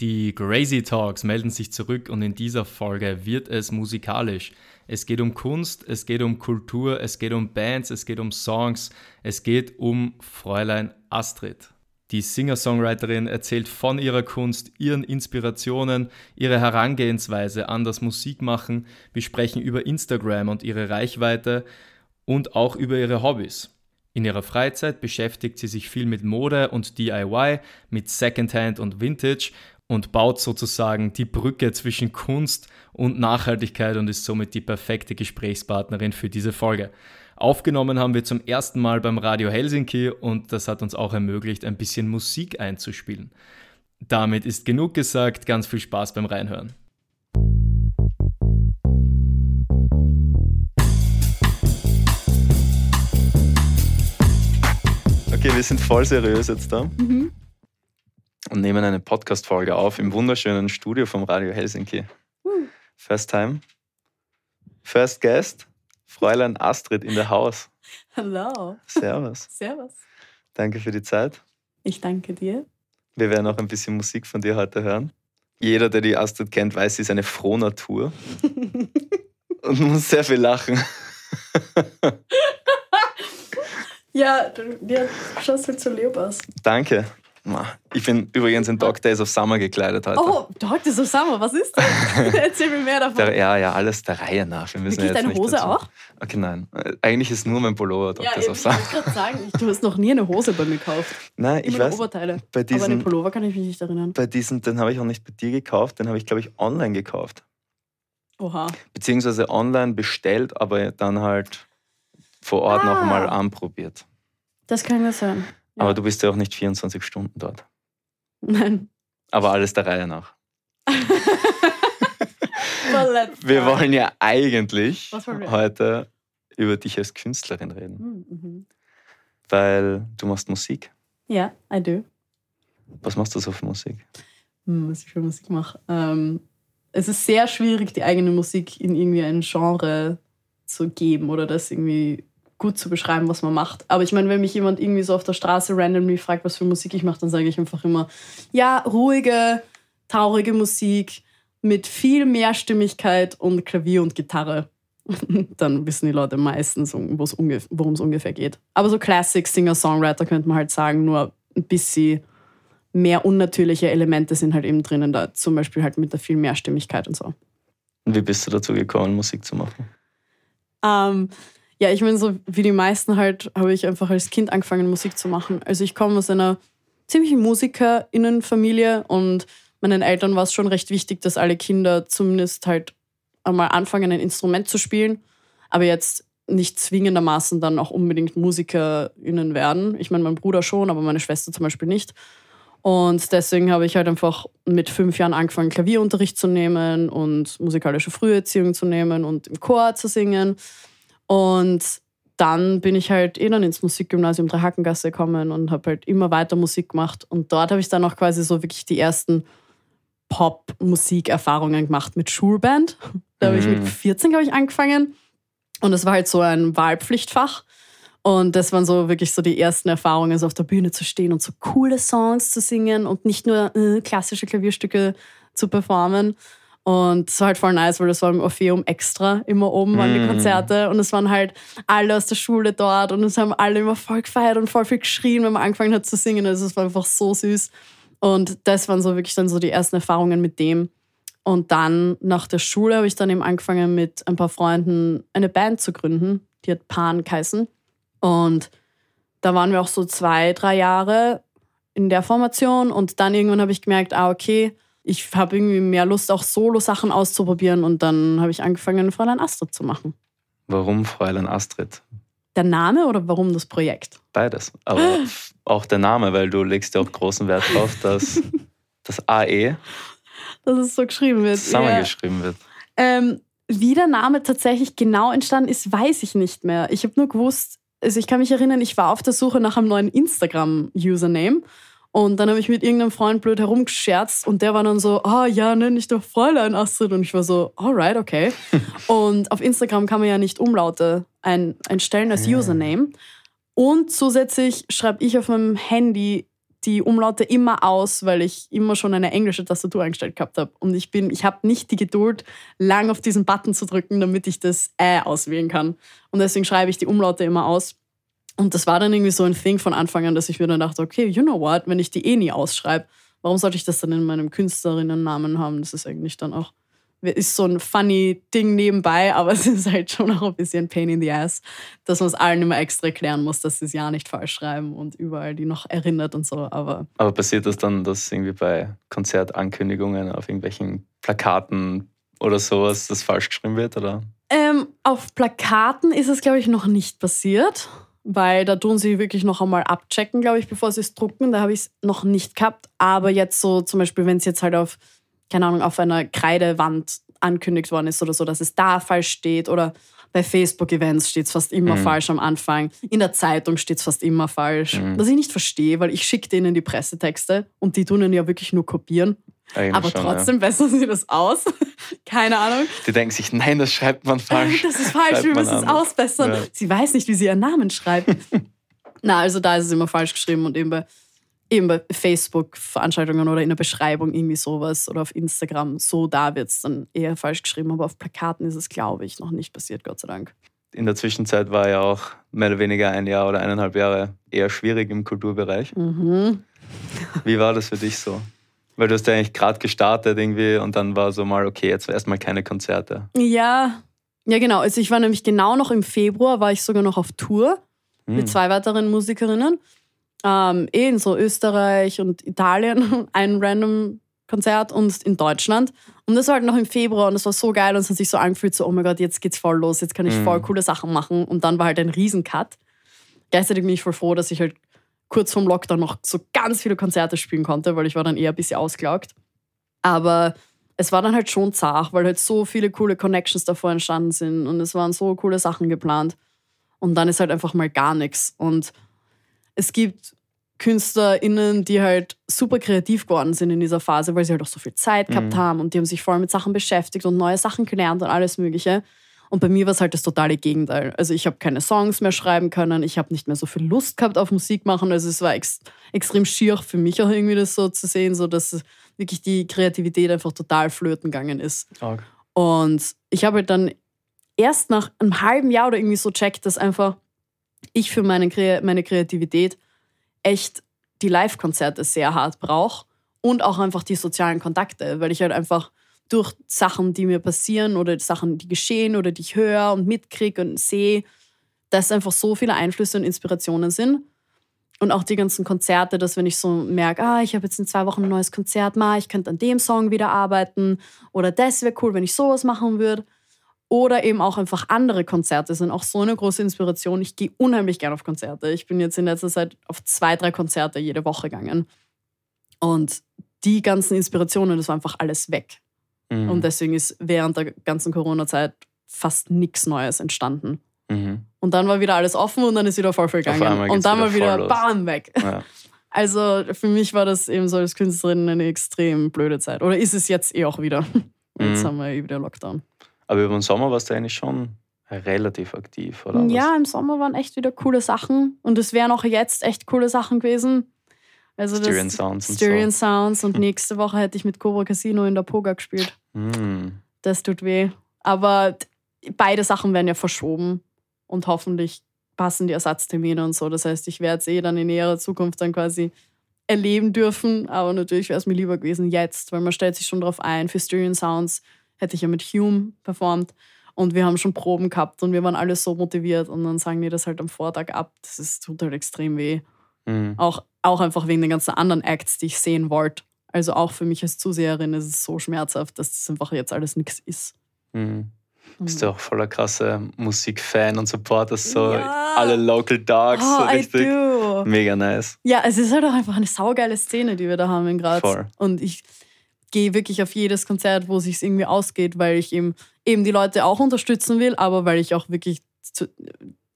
Die Crazy Talks melden sich zurück und in dieser Folge wird es musikalisch. Es geht um Kunst, es geht um Kultur, es geht um Bands, es geht um Songs, es geht um Fräulein Astrid. Die Singer-Songwriterin erzählt von ihrer Kunst, ihren Inspirationen, ihre Herangehensweise an das Musikmachen. Wir sprechen über Instagram und ihre Reichweite und auch über ihre Hobbys. In ihrer Freizeit beschäftigt sie sich viel mit Mode und DIY, mit Secondhand und Vintage und baut sozusagen die Brücke zwischen Kunst und Nachhaltigkeit und ist somit die perfekte Gesprächspartnerin für diese Folge. Aufgenommen haben wir zum ersten Mal beim Radio Helsinki und das hat uns auch ermöglicht, ein bisschen Musik einzuspielen. Damit ist genug gesagt, ganz viel Spaß beim Reinhören. Okay, wir sind voll seriös jetzt da. Mhm und nehmen eine Podcast-Folge auf im wunderschönen Studio vom Radio Helsinki. Uh. First time. First guest. Fräulein Astrid in der Haus. Hallo. Servus. Servus. Danke für die Zeit. Ich danke dir. Wir werden auch ein bisschen Musik von dir heute hören. Jeder, der die Astrid kennt, weiß, sie ist eine Frohnatur und muss sehr viel lachen. ja, du, dir schaust halt so lieb aus. Danke. Ich bin übrigens in Dog Days of Summer gekleidet heute. Oh, Dog Days of Summer, was ist das? Erzähl mir mehr davon. Der, ja, ja, alles der Reihe nach. Wir müssen Wirklich jetzt deine Hose dazu. auch? Okay, nein. Eigentlich ist nur mein Pullover Dog ja, Days of Summer. Ich wollte gerade sagen, du hast noch nie eine Hose bei mir gekauft. Nein, Immer ich weiß. Oberteile. Bei diesen, Aber einen Pullover kann ich mich nicht erinnern. Bei diesen, den habe ich auch nicht bei dir gekauft, den habe ich, glaube ich, online gekauft. Oha. Beziehungsweise online bestellt, aber dann halt vor Ort ah. nochmal anprobiert. Das kann ja sein. Ja. Aber du bist ja auch nicht 24 Stunden dort. Nein. Aber alles der Reihe nach. wir wollen ja eigentlich heute über dich als Künstlerin reden. Hm, mhm. Weil du machst Musik. Ja, I do. Was machst du so für Musik? Hm, was ich für Musik mache. Ähm, es ist sehr schwierig, die eigene Musik in irgendwie ein Genre zu geben oder das irgendwie gut zu beschreiben, was man macht. Aber ich meine, wenn mich jemand irgendwie so auf der Straße randomly fragt, was für Musik ich mache, dann sage ich einfach immer, ja, ruhige, traurige Musik mit viel Mehrstimmigkeit und Klavier und Gitarre. dann wissen die Leute meistens, worum es ungefähr geht. Aber so Classic Singer-Songwriter könnte man halt sagen, nur ein bisschen mehr unnatürliche Elemente sind halt eben drinnen, da zum Beispiel halt mit der viel Mehrstimmigkeit und so. Wie bist du dazu gekommen, Musik zu machen? Ähm, ja, ich meine, so wie die meisten halt, habe ich einfach als Kind angefangen, Musik zu machen. Also ich komme aus einer ziemlichen MusikerInnenfamilie und meinen Eltern war es schon recht wichtig, dass alle Kinder zumindest halt einmal anfangen, ein Instrument zu spielen, aber jetzt nicht zwingendermaßen dann auch unbedingt MusikerInnen werden. Ich meine, mein Bruder schon, aber meine Schwester zum Beispiel nicht. Und deswegen habe ich halt einfach mit fünf Jahren angefangen, Klavierunterricht zu nehmen und musikalische Früherziehung zu nehmen und im Chor zu singen. Und dann bin ich halt eh dann ins Musikgymnasium Dreihakengasse gekommen und habe halt immer weiter Musik gemacht. Und dort habe ich dann auch quasi so wirklich die ersten Pop-Musik-Erfahrungen gemacht mit Schulband. Da habe ich mit 14 mhm. ich angefangen. Und das war halt so ein Wahlpflichtfach. Und das waren so wirklich so die ersten Erfahrungen, so auf der Bühne zu stehen und so coole Songs zu singen und nicht nur äh, klassische Klavierstücke zu performen. Und es war halt voll nice, weil das war im Orpheum extra immer oben waren die mm. Konzerte und es waren halt alle aus der Schule dort und es haben alle immer voll gefeiert und voll viel geschrien, wenn man angefangen hat zu singen. Also es war einfach so süß. Und das waren so wirklich dann so die ersten Erfahrungen mit dem. Und dann nach der Schule habe ich dann eben angefangen mit ein paar Freunden eine Band zu gründen. Die hat Pan geheißen. Und da waren wir auch so zwei, drei Jahre in der Formation. Und dann irgendwann habe ich gemerkt, ah, okay, ich habe irgendwie mehr Lust, auch Solo-Sachen auszuprobieren und dann habe ich angefangen, Fräulein Astrid zu machen. Warum Fräulein Astrid? Der Name oder warum das Projekt? Beides. Aber auch der Name, weil du legst ja auch großen Wert drauf, dass das AE dass es so geschrieben wird. Zusammengeschrieben ja. wird. Ähm, wie der Name tatsächlich genau entstanden ist, weiß ich nicht mehr. Ich habe nur gewusst, also ich kann mich erinnern, ich war auf der Suche nach einem neuen Instagram-Username und dann habe ich mit irgendeinem Freund blöd herumgescherzt und der war dann so, ah ja, nenn ich doch Fräulein Astrid. Und ich war so, alright, okay. und auf Instagram kann man ja nicht Umlaute ein, einstellen als Username. Und zusätzlich schreibe ich auf meinem Handy die Umlaute immer aus, weil ich immer schon eine englische Tastatur eingestellt gehabt habe. Und ich bin, ich habe nicht die Geduld, lang auf diesen Button zu drücken, damit ich das Ä auswählen kann. Und deswegen schreibe ich die Umlaute immer aus. Und das war dann irgendwie so ein Thing von Anfang an, dass ich mir dann dachte, okay, you know what, wenn ich die eh nie ausschreibe, warum sollte ich das dann in meinem Künstlerinnennamen haben? Das ist eigentlich dann auch ist so ein funny Ding nebenbei, aber es ist halt schon auch ein bisschen Pain in the Ass, dass man es allen immer extra erklären muss, dass sie es ja nicht falsch schreiben und überall die noch erinnert und so. Aber, aber passiert das dann, dass irgendwie bei Konzertankündigungen auf irgendwelchen Plakaten oder sowas das falsch geschrieben wird? Oder? Ähm, auf Plakaten ist es, glaube ich, noch nicht passiert, weil da tun sie wirklich noch einmal abchecken, glaube ich, bevor sie es drucken. Da habe ich es noch nicht gehabt. Aber jetzt so zum Beispiel, wenn es jetzt halt auf keine Ahnung, auf einer Kreidewand ankündigt worden ist oder so, dass es da falsch steht oder bei Facebook-Events steht es fast immer mhm. falsch am Anfang. In der Zeitung steht es fast immer falsch. Mhm. Was ich nicht verstehe, weil ich schicke denen die Pressetexte und die tun ja wirklich nur kopieren. Eigentlich Aber schon, trotzdem ja. bessern sie das aus. Keine Ahnung. Die denken sich, nein, das schreibt man falsch. Das ist falsch, wir müssen es ausbessern. Ja. Sie weiß nicht, wie sie ihren Namen schreibt. Na, also da ist es immer falsch geschrieben und eben bei eben bei Facebook-Veranstaltungen oder in der Beschreibung irgendwie sowas oder auf Instagram, so da wird es dann eher falsch geschrieben, aber auf Plakaten ist es, glaube ich, noch nicht passiert, Gott sei Dank. In der Zwischenzeit war ja auch mehr oder weniger ein Jahr oder eineinhalb Jahre eher schwierig im Kulturbereich. Mhm. Wie war das für dich so? Weil du hast ja eigentlich gerade gestartet irgendwie und dann war so mal, okay, jetzt erstmal keine Konzerte. Ja, ja genau. Also ich war nämlich genau noch im Februar, war ich sogar noch auf Tour mhm. mit zwei weiteren Musikerinnen ähm, eh in so Österreich und Italien ein random Konzert und in Deutschland. Und das war halt noch im Februar und das war so geil und es hat sich so angefühlt, so, oh mein Gott, jetzt geht's voll los, jetzt kann ich voll coole Sachen machen. Und dann war halt ein Riesencut. Gleichzeitig bin ich voll froh, dass ich halt kurz vorm Lockdown noch so ganz viele Konzerte spielen konnte, weil ich war dann eher ein bisschen ausgelaugt. Aber es war dann halt schon zart, weil halt so viele coole Connections davor entstanden sind und es waren so coole Sachen geplant. Und dann ist halt einfach mal gar nichts. Und es gibt KünstlerInnen, die halt super kreativ geworden sind in dieser Phase, weil sie halt auch so viel Zeit gehabt mhm. haben und die haben sich voll mit Sachen beschäftigt und neue Sachen gelernt und alles Mögliche. Und bei mir war es halt das totale Gegenteil. Also ich habe keine Songs mehr schreiben können, ich habe nicht mehr so viel Lust gehabt auf Musik machen. Also es war ex extrem schier für mich auch irgendwie das so zu sehen, so dass wirklich die Kreativität einfach total flöten gegangen ist. Okay. Und ich habe halt dann erst nach einem halben Jahr oder irgendwie so checkt, dass einfach ich für meine, meine Kreativität echt die Live-Konzerte sehr hart brauche und auch einfach die sozialen Kontakte, weil ich halt einfach durch Sachen, die mir passieren oder Sachen, die geschehen oder die ich höre und mitkriege und sehe, dass einfach so viele Einflüsse und Inspirationen sind. Und auch die ganzen Konzerte, dass wenn ich so merke, ah, ich habe jetzt in zwei Wochen ein neues Konzert, mal, ich könnte an dem Song wieder arbeiten oder das wäre cool, wenn ich sowas machen würde. Oder eben auch einfach andere Konzerte sind auch so eine große Inspiration. Ich gehe unheimlich gerne auf Konzerte. Ich bin jetzt in letzter Zeit auf zwei, drei Konzerte jede Woche gegangen. Und die ganzen Inspirationen, das war einfach alles weg. Mhm. Und deswegen ist während der ganzen Corona-Zeit fast nichts Neues entstanden. Mhm. Und dann war wieder alles offen und dann ist wieder voll gegangen. Und dann war wieder bam weg. Ja. Also für mich war das eben so als Künstlerin eine extrem blöde Zeit. Oder ist es jetzt eh auch wieder. Jetzt mhm. haben wir eh wieder Lockdown. Aber über den Sommer warst du eigentlich schon relativ aktiv, oder? Ja, im Sommer waren echt wieder coole Sachen. Und es wären auch jetzt echt coole Sachen gewesen. Also Styrian Sounds. Styrian so. Sounds. Und nächste Woche hätte ich mit Cobra Casino in der Poga gespielt. Mm. Das tut weh. Aber beide Sachen werden ja verschoben. Und hoffentlich passen die Ersatztermine und so. Das heißt, ich werde es eh dann in näherer Zukunft dann quasi erleben dürfen. Aber natürlich wäre es mir lieber gewesen jetzt, weil man stellt sich schon darauf ein. Für Styrian Sounds hätte ich ja mit Hume performt. Und wir haben schon Proben gehabt und wir waren alle so motiviert. Und dann sagen die das halt am Vortag ab. Das ist, tut halt extrem weh. Mhm. Auch, auch einfach wegen den ganzen anderen Acts, die ich sehen wollte. Also auch für mich als Zuseherin ist es so schmerzhaft, dass das einfach jetzt alles nichts ist. Mhm. Bist du auch voller krasse Musikfan und Supporter, so ja. alle Local Dogs, oh, so richtig. Mega nice. Ja, es ist halt auch einfach eine saugeile Szene, die wir da haben in Graz. Voll. Und ich, gehe wirklich auf jedes Konzert, wo es sich irgendwie ausgeht, weil ich eben, eben die Leute auch unterstützen will, aber weil ich auch wirklich zu,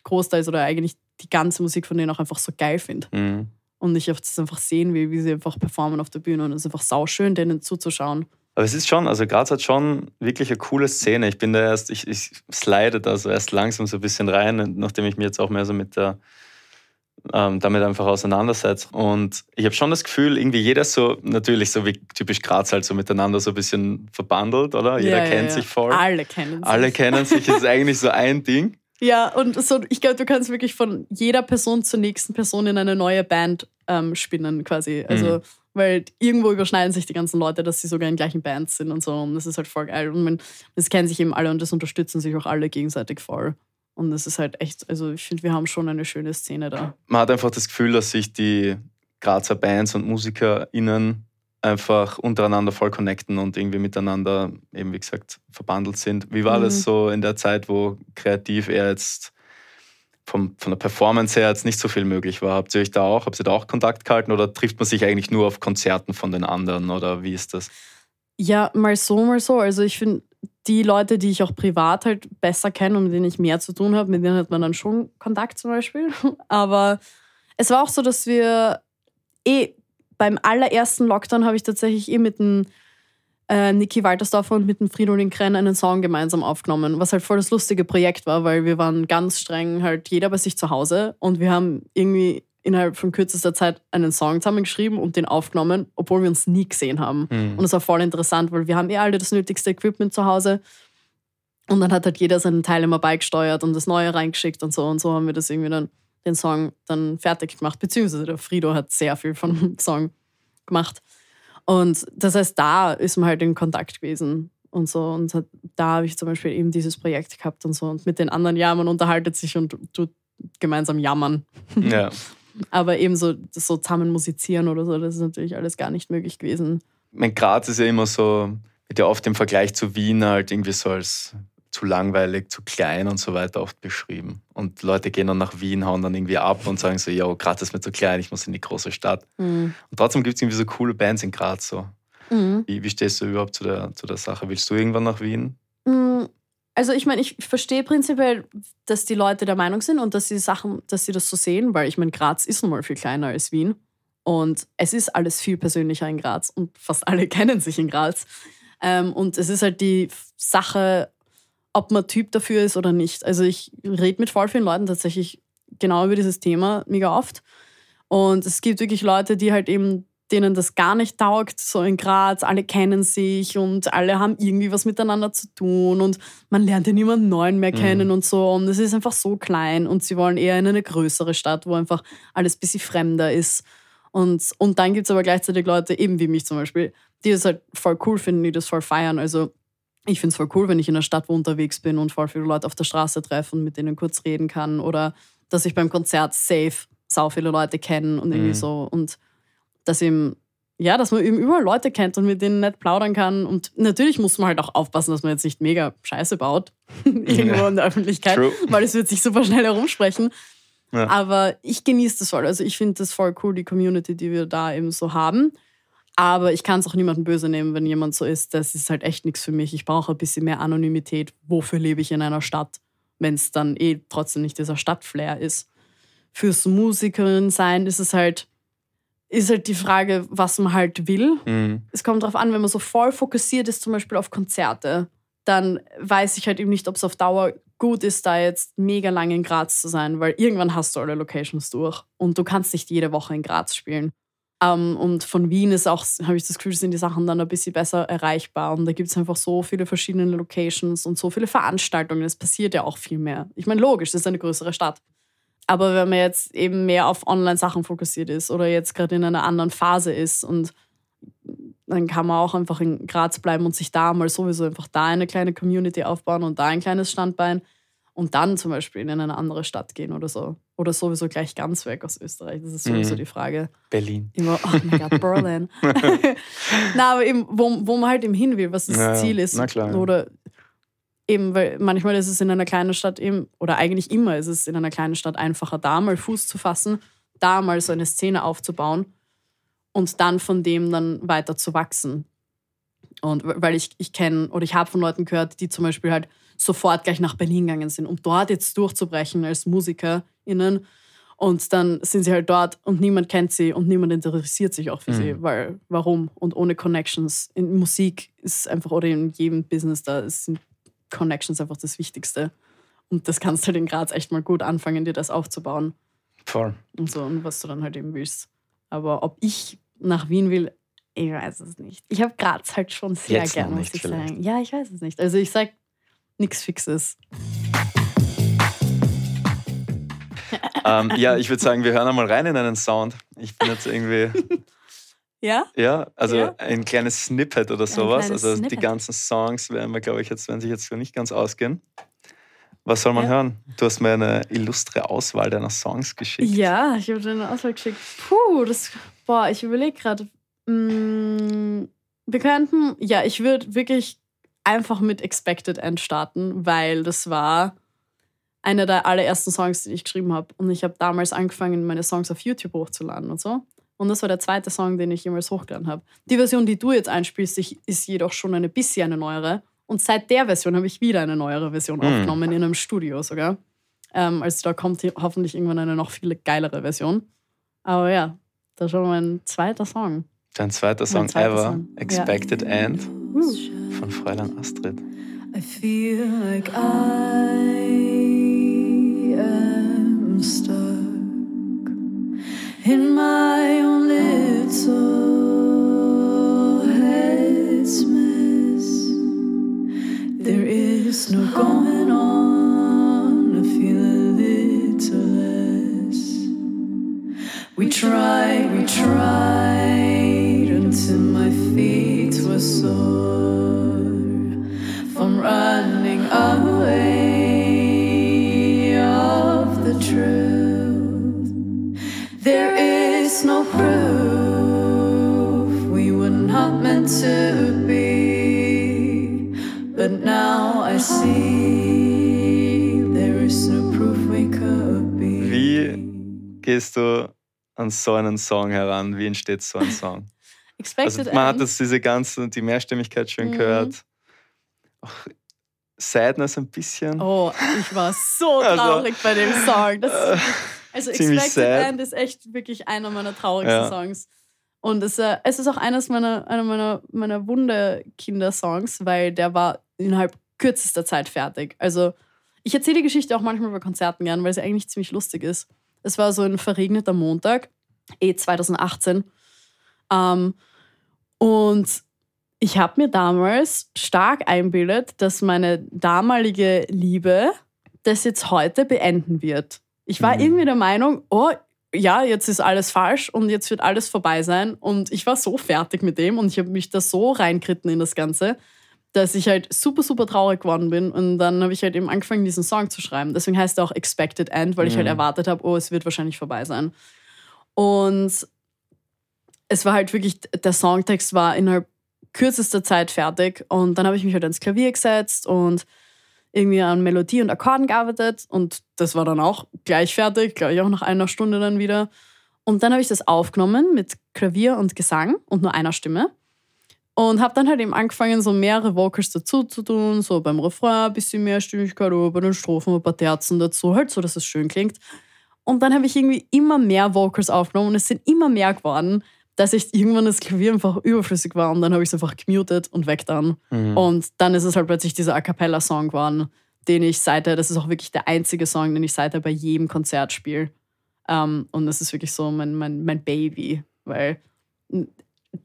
großteils oder eigentlich die ganze Musik von denen auch einfach so geil finde. Mhm. Und ich das einfach sehen will, wie sie einfach performen auf der Bühne. Und es ist einfach sauschön, denen zuzuschauen. Aber es ist schon, also Graz hat schon wirklich eine coole Szene. Ich bin da erst, ich, ich slide da so erst langsam so ein bisschen rein, nachdem ich mir jetzt auch mehr so mit der ähm, damit einfach auseinandersetze. Und ich habe schon das Gefühl, irgendwie jeder so, natürlich so wie typisch Graz halt so miteinander so ein bisschen verbandelt, oder? Jeder ja, kennt ja, sich voll. Alle kennen sich. Alle kennen sich, ist eigentlich so ein Ding. Ja, und so, ich glaube, du kannst wirklich von jeder Person zur nächsten Person in eine neue Band ähm, spinnen, quasi. Also, mhm. weil irgendwo überschneiden sich die ganzen Leute, dass sie sogar in gleichen Bands sind und so. Und das ist halt voll geil. Und man, das kennen sich eben alle und das unterstützen sich auch alle gegenseitig voll. Und das ist halt echt, also ich finde, wir haben schon eine schöne Szene da. Man hat einfach das Gefühl, dass sich die Grazer Bands und MusikerInnen einfach untereinander voll connecten und irgendwie miteinander, eben wie gesagt, verbandelt sind. Wie war mhm. das so in der Zeit, wo kreativ eher jetzt vom, von der Performance her jetzt nicht so viel möglich war? Habt ihr euch da auch, habt ihr da auch Kontakt gehalten oder trifft man sich eigentlich nur auf Konzerten von den anderen oder wie ist das? Ja, mal so, mal so. Also ich finde, die Leute, die ich auch privat halt besser kenne und mit denen ich mehr zu tun habe, mit denen hat man dann schon Kontakt zum Beispiel. Aber es war auch so, dass wir eh beim allerersten Lockdown habe ich tatsächlich eh mit dem äh, Niki Waltersdorfer und mit dem Fridolin Krenn einen Song gemeinsam aufgenommen, was halt voll das lustige Projekt war, weil wir waren ganz streng halt jeder bei sich zu Hause und wir haben irgendwie innerhalb von kürzester Zeit einen Song zusammengeschrieben und den aufgenommen, obwohl wir uns nie gesehen haben. Mhm. Und es war voll interessant, weil wir haben eh alle das nötigste Equipment zu Hause. Und dann hat halt jeder seinen Teil immer beigesteuert und das Neue reingeschickt und so. Und so haben wir das irgendwie dann, den Song dann fertig gemacht. Beziehungsweise der Frido hat sehr viel von dem Song gemacht. Und das heißt, da ist man halt in Kontakt gewesen und so. Und da habe ich zum Beispiel eben dieses Projekt gehabt und so. Und mit den anderen, ja, man unterhaltet sich und tut gemeinsam jammern. Ja. Aber eben so, so zusammen musizieren oder so, das ist natürlich alles gar nicht möglich gewesen. Mein Graz ist ja immer so, wird ja oft im Vergleich zu Wien halt irgendwie so als zu langweilig, zu klein und so weiter oft beschrieben. Und Leute gehen dann nach Wien, hauen dann irgendwie ab und sagen so, ja, Graz ist mir zu klein, ich muss in die große Stadt. Mhm. Und trotzdem gibt es irgendwie so coole Bands in Graz so. Mhm. Wie, wie stehst du überhaupt zu der, zu der Sache? Willst du irgendwann nach Wien? Mhm. Also ich meine, ich verstehe prinzipiell, dass die Leute der Meinung sind und dass sie Sachen, dass sie das so sehen, weil ich meine, Graz ist nun mal viel kleiner als Wien. Und es ist alles viel persönlicher in Graz und fast alle kennen sich in Graz. Ähm, und es ist halt die Sache, ob man Typ dafür ist oder nicht. Also ich rede mit voll vielen Leuten tatsächlich genau über dieses Thema mega oft. Und es gibt wirklich Leute, die halt eben denen das gar nicht taugt, so in Graz, alle kennen sich und alle haben irgendwie was miteinander zu tun und man lernt ja niemanden neuen mehr kennen mhm. und so und es ist einfach so klein und sie wollen eher in eine größere Stadt, wo einfach alles ein bisschen fremder ist. Und, und dann gibt es aber gleichzeitig Leute, eben wie mich zum Beispiel, die das halt voll cool finden, die das voll feiern. Also ich finde es voll cool, wenn ich in einer Stadt wo unterwegs bin und voll viele Leute auf der Straße treffe und mit denen kurz reden kann oder dass ich beim Konzert safe sau viele Leute kenne und irgendwie mhm. so und dass ihm ja, dass man eben überall Leute kennt und mit denen nicht plaudern kann. Und natürlich muss man halt auch aufpassen, dass man jetzt nicht mega Scheiße baut, irgendwo in der Öffentlichkeit, True. weil es wird sich super schnell herumsprechen. Ja. Aber ich genieße das voll. Also ich finde das voll cool, die Community, die wir da eben so haben. Aber ich kann es auch niemandem böse nehmen, wenn jemand so ist. Das ist halt echt nichts für mich. Ich brauche ein bisschen mehr Anonymität. Wofür lebe ich in einer Stadt, wenn es dann eh trotzdem nicht dieser Stadtflair ist? Fürs Musikerin sein ist es halt ist halt die Frage, was man halt will. Mhm. Es kommt darauf an, wenn man so voll fokussiert ist, zum Beispiel auf Konzerte, dann weiß ich halt eben nicht, ob es auf Dauer gut ist, da jetzt mega lange in Graz zu sein, weil irgendwann hast du alle Locations durch und du kannst nicht jede Woche in Graz spielen. Um, ähm, und von Wien ist auch, habe ich das Gefühl, sind die Sachen dann ein bisschen besser erreichbar. Und da gibt es einfach so viele verschiedene Locations und so viele Veranstaltungen. Es passiert ja auch viel mehr. Ich meine, logisch, das ist eine größere Stadt. Aber wenn man jetzt eben mehr auf Online-Sachen fokussiert ist oder jetzt gerade in einer anderen Phase ist und dann kann man auch einfach in Graz bleiben und sich da mal sowieso einfach da eine kleine Community aufbauen und da ein kleines Standbein und dann zum Beispiel in eine andere Stadt gehen oder so. Oder sowieso gleich ganz weg aus Österreich. Das ist sowieso mhm. die Frage. Berlin. Immer, oh mein Gott, Berlin. Na, aber eben, wo, wo man halt eben hin will, was das ja, Ziel ist. Na klar. Oder Eben, weil manchmal ist es in einer kleinen Stadt eben, oder eigentlich immer ist es in einer kleinen Stadt einfacher, da mal Fuß zu fassen, da mal so eine Szene aufzubauen und dann von dem dann weiter zu wachsen. Und weil ich, ich kenne oder ich habe von Leuten gehört, die zum Beispiel halt sofort gleich nach Berlin gegangen sind, um dort jetzt durchzubrechen als MusikerInnen. Und dann sind sie halt dort und niemand kennt sie und niemand interessiert sich auch für mhm. sie. Weil, warum? Und ohne Connections. In Musik ist einfach, oder in jedem Business, da sind Connections einfach das Wichtigste. Und das kannst du halt in Graz echt mal gut anfangen, dir das aufzubauen. Voll. Und so, und was du dann halt eben willst. Aber ob ich nach Wien will, ich weiß es nicht. Ich habe Graz halt schon sehr Jetzt gern, noch muss ich vielleicht. sagen. Ja, ich weiß es nicht. Also ich sag nichts Fixes. ähm, ja, ich würde sagen, wir hören einmal rein in einen Sound. Ich bin jetzt irgendwie, Ja? ja, also Ja. ein kleines Snippet oder sowas. Also die Snippet. ganzen Songs werden wir, glaube ich, jetzt, werden sich jetzt so nicht ganz ausgehen. Was soll man Ja. hören? Du hast mir eine illustre Auswahl deiner Songs geschickt. Ja, ich habe dir eine Auswahl geschickt. Puh, das. Boah, ich überlege gerade. Mm, wir könnten. Ja, ich würde wirklich einfach mit Expected End starten, weil das war einer der allerersten Songs, die ich geschrieben habe. Und ich habe damals angefangen, meine Songs auf YouTube hochzuladen und so. Und das war der zweite Song, den ich jemals hochgeladen habe. Die Version, die du jetzt einspielst, ist jedoch schon eine bisschen eine neuere. Und seit der Version habe ich wieder eine neuere Version Mm. aufgenommen, in einem Studio sogar. Ähm, also da kommt hoffentlich irgendwann eine noch viel geilere Version. Aber ja, das ist schon mein zweiter Song. Dein zweiter Song zweiter ever, Song, ja. Expected End Uh. Von Fräulein Astrid. I feel like I am stuck in my own little head's. There is no going on. I feel a little less. We tried, we tried until my feet were sore from running away of the truth. There is no proof we were not meant to be, but now I see there is no proof we could be. Wie Gehst du an so einen Song heran? Wie entsteht so ein Song? Expected Also man hat das diese ganze, die Mehrstimmigkeit schön Mhm. gehört. Auch Sadness ein bisschen. Oh, ich war so Also, traurig bei dem Song. Das äh, also Expected sad. End ist echt wirklich einer meiner traurigsten Ja. Songs. Und es, äh, es ist auch eines meiner, einer meiner, meiner Wunderkinder-Songs, weil der war innerhalb kürzester Zeit fertig. Also ich erzähle die Geschichte auch manchmal bei Konzerten gern, weil sie eigentlich ziemlich lustig ist. Es war so ein verregneter Montag, eh 2018. Ähm, und ich habe mir damals stark einbildet, dass meine damalige Liebe das jetzt heute beenden wird. Ich war Mhm. irgendwie der Meinung, oh ja, jetzt ist alles falsch und jetzt wird alles vorbei sein. Und ich war so fertig mit dem und ich habe mich da so reinkritten in das Ganze, dass ich halt super, super traurig geworden bin. Und dann habe ich halt eben angefangen, diesen Song zu schreiben. Deswegen heißt er auch Expected End, weil ich halt Mhm. erwartet habe, oh, es wird wahrscheinlich vorbei sein. Und es war halt wirklich, der Songtext war innerhalb kürzester Zeit fertig. Und dann habe ich mich halt ans Klavier gesetzt und irgendwie an Melodie und Akkorden gearbeitet. Und das war dann auch gleich fertig, glaube ich auch nach einer Stunde dann wieder. Und dann habe ich das aufgenommen mit Klavier und Gesang und nur einer Stimme. Und habe dann halt eben angefangen, so mehrere Vocals dazu zu tun, so beim Refrain ein bisschen mehr Stimmigkeit, bei den Strophen ein paar Terzen dazu, halt so, dass es schön klingt. Und dann habe ich irgendwie immer mehr Vocals aufgenommen und es sind immer mehr geworden, dass ich irgendwann das Klavier einfach überflüssig war und dann habe ich es einfach gemutet und weg dann. Mhm. Und dann ist es halt plötzlich dieser A Cappella-Song geworden, den ich seither, das ist auch wirklich der einzige Song, den ich seither bei jedem Konzert spiele. Ähm, und das ist wirklich so mein, mein, mein Baby, weil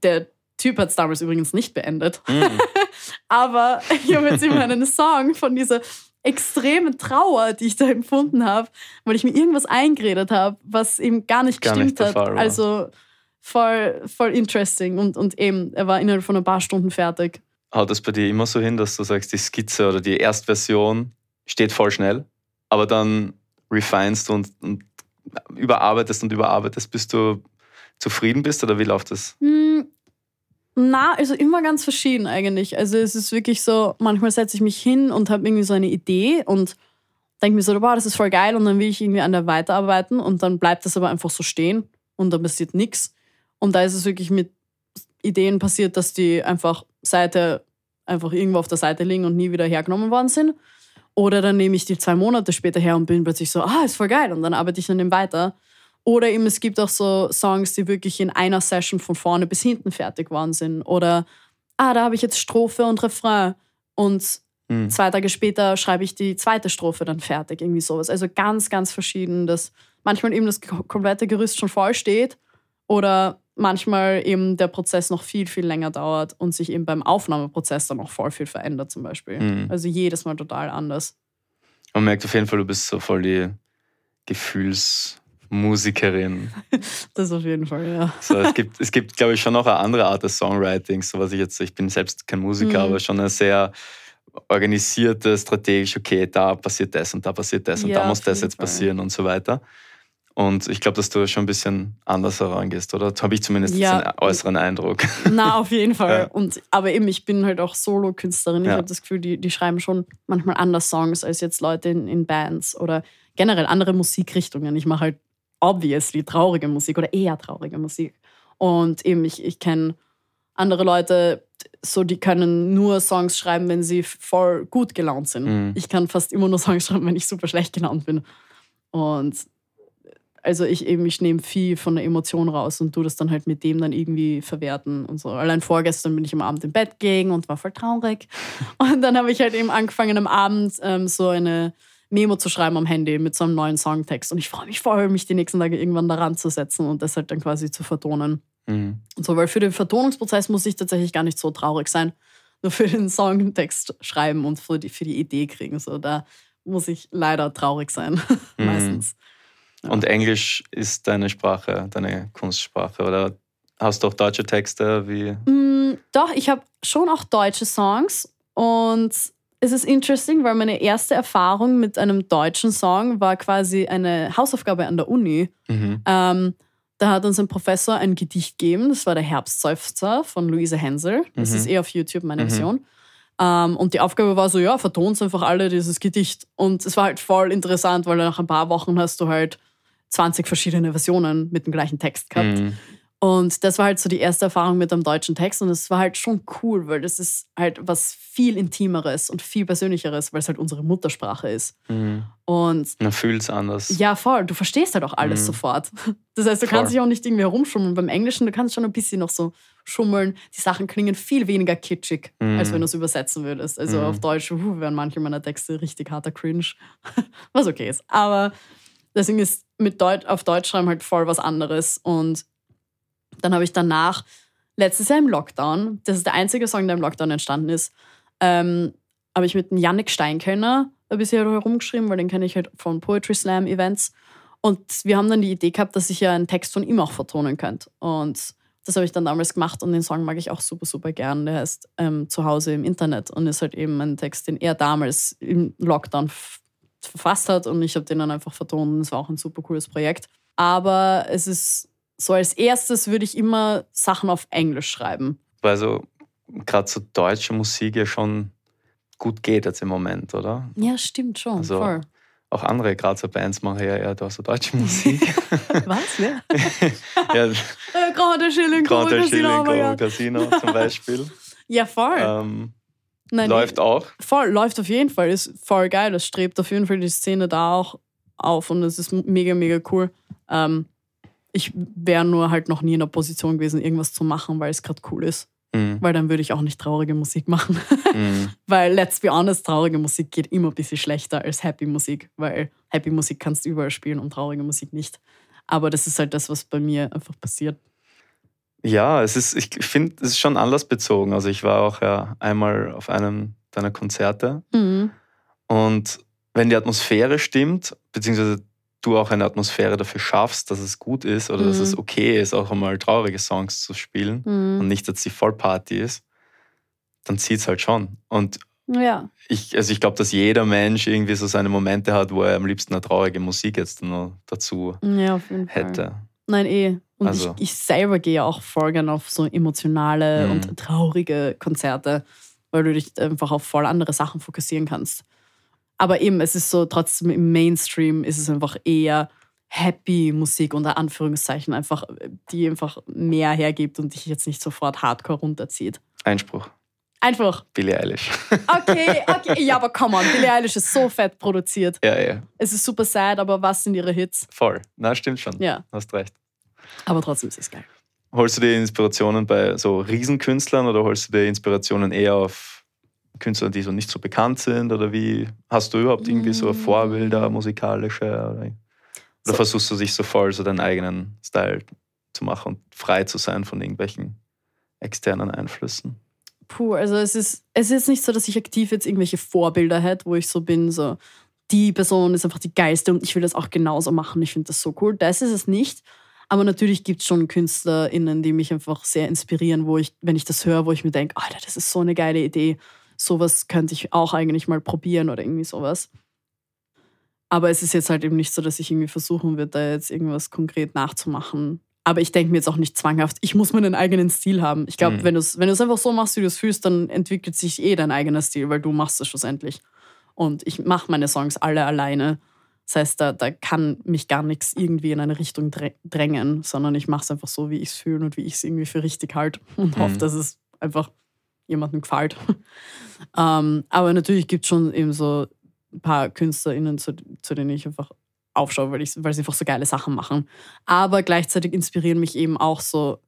der Typ hat es damals übrigens nicht beendet. Mhm. Aber ich habe jetzt immer einen Song von dieser extremen Trauer, die ich da empfunden habe, weil ich mir irgendwas eingeredet habe, was eben gar nicht Gar gestimmt nicht hat. Fall. Also voll, voll interesting. Und, und eben, er war innerhalb von ein paar Stunden fertig. Haut das bei dir immer so hin, dass du sagst, die Skizze oder die Erstversion steht voll schnell, aber dann refinest und, und überarbeitest und überarbeitest, bis du zufrieden bist oder wie läuft das? Hm, na, also immer ganz verschieden eigentlich. Also es ist wirklich so, manchmal setze ich mich hin und habe irgendwie so eine Idee und denke mir so, wow, das ist voll geil und dann will ich irgendwie an der weiterarbeiten und dann bleibt das aber einfach so stehen und dann passiert nichts. Und da ist es wirklich mit Ideen passiert, dass die einfach Seite einfach irgendwo auf der Seite liegen und nie wieder hergenommen worden sind. Oder dann nehme ich die zwei Monate später her und bin plötzlich so, ah, ist voll geil und dann arbeite ich an dem weiter. Oder eben es gibt auch so Songs, die wirklich in einer Session von vorne bis hinten fertig geworden sind. Oder, ah, da habe ich jetzt Strophe und Refrain. Und Mhm. zwei Tage später schreibe ich die zweite Strophe dann fertig. Irgendwie sowas. Also ganz, ganz verschieden. Das, manchmal eben das komplette Gerüst schon voll steht oder manchmal eben der Prozess noch viel, viel länger dauert und sich eben beim Aufnahmeprozess dann auch voll viel verändert zum Beispiel. Mhm. Also jedes Mal total anders. Man merkt auf jeden Fall, du bist so voll die Gefühlsmusikerin. Das auf jeden Fall, ja. So, es gibt, es gibt glaube ich, schon noch eine andere Art des Songwritings, so was ich jetzt, ich bin selbst kein Musiker, Mhm. aber schon eine sehr organisierte, strategisch, okay, da passiert das und da passiert das und Ja, da muss das jetzt Fall. passieren und so weiter. Und ich glaube, dass du schon ein bisschen anders herangehst, oder? Habe ich zumindest Ja. den äußeren Eindruck. Na, auf jeden Fall. Ja. Und, aber eben, ich bin halt auch Solo-Künstlerin. Ich Ja. habe das Gefühl, die, die schreiben schon manchmal anders Songs als jetzt Leute in, in Bands oder generell andere Musikrichtungen. Ich mache halt obviously traurige Musik oder eher traurige Musik. Und eben, ich, ich kenne andere Leute, so die können nur Songs schreiben, wenn sie voll gut gelaunt sind. Mhm. Ich kann fast immer nur Songs schreiben, wenn ich super schlecht gelaunt bin. Und also ich eben, ich nehme viel von der Emotion raus und tu das dann halt mit dem dann irgendwie verwerten und so. Allein vorgestern bin ich am Abend im Bett gelegen und war voll traurig. Und dann habe ich halt eben angefangen am Abend ähm, so eine Memo zu schreiben am Handy mit so einem neuen Songtext. Und ich freue mich voll, mich die nächsten Tage irgendwann daran zu setzen und das halt dann quasi zu vertonen. Mhm. Und so, weil für den Vertonungsprozess muss ich tatsächlich gar nicht so traurig sein. Nur für den Songtext schreiben und für die, für die Idee kriegen. So, da muss ich leider traurig sein, Mhm. meistens. Und Englisch ist deine Sprache, deine Kunstsprache, oder hast du auch deutsche Texte wie. Mm, doch, ich habe schon auch deutsche Songs und es ist interesting, weil meine erste Erfahrung mit einem deutschen Song war quasi eine Hausaufgabe an der Uni. Mhm. Ähm, da hat uns ein Professor ein Gedicht gegeben, das war der Herbstseufzer von Luise Hensel. Das Mhm. ist eh auf YouTube meine Mhm. Version. Ähm, und die Aufgabe war so, ja, vertont einfach alle dieses Gedicht. Und es war halt voll interessant, weil nach ein paar Wochen hast du halt 20 verschiedene Versionen mit dem gleichen Text gehabt. Mhm. Und das war halt so die erste Erfahrung mit einem deutschen Text und es war halt schon cool, weil das ist halt was viel Intimeres und viel Persönlicheres, weil es halt unsere Muttersprache ist. Mhm. Und Man fühlt es anders. ja, voll, du verstehst halt auch alles Mhm. sofort. Das heißt, du Voll. kannst dich auch nicht irgendwie herumschummeln. Beim Englischen, du kannst schon ein bisschen noch so schummeln. Die Sachen klingen viel weniger kitschig, Mhm. als wenn du es übersetzen würdest. Also Mhm. auf Deutsch uh, wären manche meiner Texte richtig harter Cringe, was okay ist. Aber deswegen ist mit Deut auf Deutsch schreiben halt voll was anderes. Und dann habe ich danach, letztes Jahr im Lockdown, das ist der einzige Song, der im Lockdown entstanden ist, ähm, habe ich mit dem Yannick Steinkellner ein bisschen herumgeschrieben, weil den kenne ich halt von Poetry Slam Events. Und wir haben dann die Idee gehabt, dass ich ja einen Text von ihm auch vertonen könnte. Und das habe ich dann damals gemacht und den Song mag ich auch super, super gern. Der heißt ähm, Zuhause im Internet und ist halt eben ein Text, den er damals im Lockdown verfasst hat und ich habe den dann einfach vertont es war auch ein super cooles Projekt. Aber es ist so als erstes würde ich immer Sachen auf Englisch schreiben. Weil so gerade so deutsche Musik ja schon gut geht jetzt im Moment, oder? Ja, stimmt schon. Also, voll. Auch andere Grazer Bands machen ja eher da so deutsche Musik. Was? Ja? ja, Äh, Schilling, Grand Casino, Schilling, ja. Casino zum Beispiel. Ja, voll. ähm, Nein, läuft auch. Voll, läuft auf jeden Fall. Ist voll geil. Es strebt auf jeden Fall die Szene da auch auf und es ist mega, mega cool. Ähm, ich wäre nur halt noch nie in der Position gewesen, irgendwas zu machen, weil es gerade cool ist. Mhm. Weil dann würde ich auch nicht traurige Musik machen. Mhm. weil, let's be honest, traurige Musik geht immer ein bisschen schlechter als Happy Musik, weil Happy Musik kannst du überall spielen und traurige Musik nicht. Aber das ist halt das, was bei mir einfach passiert. Ja, es ist, ich finde, es ist schon anlassbezogen. Also ich war auch ja einmal auf einem deiner Konzerte Mhm. und wenn die Atmosphäre stimmt, beziehungsweise du auch eine Atmosphäre dafür schaffst, dass es gut ist oder dass Mhm. es okay ist, auch einmal traurige Songs zu spielen und Mhm. nicht, dass die Vollparty ist, dann zieht es halt schon. Und Ja. ich, also ich glaube, dass jeder Mensch irgendwie so seine Momente hat, wo er am liebsten eine traurige Musik jetzt noch dazu ja, jeden Fall. hätte. Nein, eh. Und Also- ich, ich selber gehe auch voll gern auf so emotionale Mhm. und traurige Konzerte, weil du dich einfach auf voll andere Sachen fokussieren kannst. Aber eben, es ist so, trotzdem im Mainstream ist es einfach eher happy Musik unter Anführungszeichen, einfach, die einfach mehr hergibt und dich jetzt nicht sofort hardcore runterzieht. Einspruch. Einfach, Billie Eilish. okay, okay, ja, aber come on, Billie Eilish ist so fett produziert. ja, ja, Es ist super sad, aber was sind ihre Hits? voll. Na, stimmt schon. Ja, Hast recht. Aber trotzdem ist es geil. Holst du dir Inspirationen bei so Riesenkünstlern oder holst du dir Inspirationen eher auf Künstler, die so nicht so bekannt sind? Oder wie hast du überhaupt irgendwie so Mm. Vorbilder, musikalische? Oder? Oder So. versuchst du dich so voll so deinen eigenen Style zu machen und frei zu sein von irgendwelchen externen Einflüssen? Puh, also es ist, es ist nicht so, dass ich aktiv jetzt irgendwelche Vorbilder hätte, wo ich so bin, so die Person ist einfach die geilste und ich will das auch genauso machen. Ich finde das so cool. Das ist es nicht. Aber natürlich gibt es schon KünstlerInnen, die mich einfach sehr inspirieren, wo ich, wenn ich das höre, wo ich mir denke, Alter, das ist so eine geile Idee. Sowas könnte ich auch eigentlich mal probieren oder irgendwie sowas. Aber es ist jetzt halt eben nicht so, dass ich irgendwie versuchen würde, da jetzt irgendwas konkret nachzumachen. Aber ich denke mir jetzt auch nicht zwanghaft, ich muss meinen eigenen Stil haben. Ich glaube, Mhm. wenn du es wenn du's einfach so machst, wie du es fühlst, dann entwickelt sich eh dein eigener Stil, weil du machst es schlussendlich. Und ich mache meine Songs alle alleine. Das heißt, da, da kann mich gar nichts irgendwie in eine Richtung drä- drängen, sondern ich mache es einfach so, wie ich es fühle und wie ich es irgendwie für richtig halte und Mhm. hoffe, dass es einfach jemandem gefällt. ähm, aber natürlich gibt es schon eben so ein paar KünstlerInnen, zu, zu denen ich einfach aufschaue, weil, ich, weil sie einfach so geile Sachen machen. Aber gleichzeitig inspirieren mich eben auch so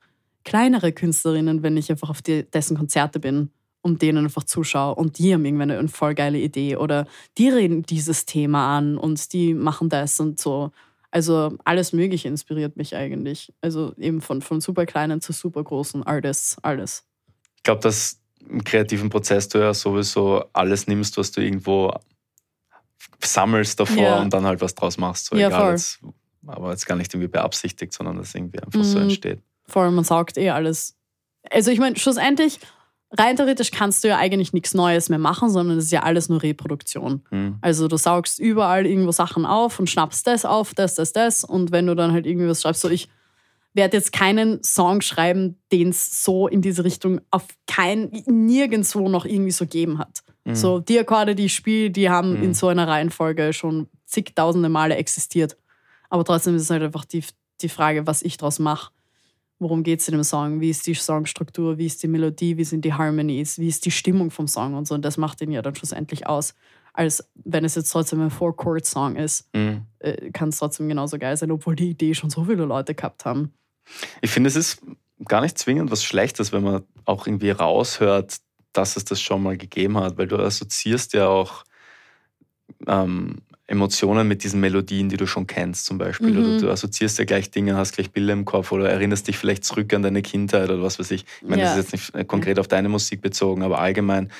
kleinere Künstlerinnen, wenn ich einfach auf die, dessen Konzerte bin und denen einfach zuschaue und die haben irgendwann eine voll geile Idee oder die reden dieses Thema an und die machen das und so. Also alles Mögliche inspiriert mich eigentlich. Also eben von, von super kleinen zu super großen Artists, alles. Ich glaube, dass im kreativen Prozess du ja sowieso alles nimmst, was du irgendwo sammelst davor Ja. und dann halt was draus machst. So Ja, egal jetzt, aber jetzt gar nicht irgendwie beabsichtigt, sondern das irgendwie einfach so Mhm. entsteht. Vor allem, man saugt eh alles. Also ich meine, schlussendlich, rein theoretisch kannst du ja eigentlich nichts Neues mehr machen, sondern es ist ja alles nur Reproduktion. Mhm. Also du saugst überall irgendwo Sachen auf und schnappst das auf, das, das, das. Und wenn du dann halt irgendwie was schreibst, so ich werde jetzt keinen Song schreiben, den es so in diese Richtung auf kein, nirgendwo noch irgendwie so gegeben hat. Mhm. So die Akkorde, die ich spiele, die haben Mhm. in so einer Reihenfolge schon zigtausende Male existiert. Aber trotzdem ist es halt einfach die, die Frage, was ich draus mache. Worum geht es in dem Song? Wie ist die Songstruktur? Wie ist die Melodie? Wie sind die Harmonies? Wie ist die Stimmung vom Song und so? Und das macht den ja dann schlussendlich aus. Als wenn es jetzt trotzdem ein Four-Chord-Song ist, Mhm. äh, kann es trotzdem genauso geil sein, obwohl die Idee schon so viele Leute gehabt haben. Ich finde, es ist gar nicht zwingend was Schlechtes, wenn man auch irgendwie raushört, dass es das schon mal gegeben hat, weil du assoziierst ja auch ähm, Emotionen mit diesen Melodien, die du schon kennst, zum Beispiel. Mhm. Oder du assoziierst ja gleich Dinge, hast gleich Bilder im Kopf oder erinnerst dich vielleicht zurück an deine Kindheit oder was weiß ich. Ich meine, Ja. das ist jetzt nicht äh, konkret auf deine Musik bezogen, aber allgemein.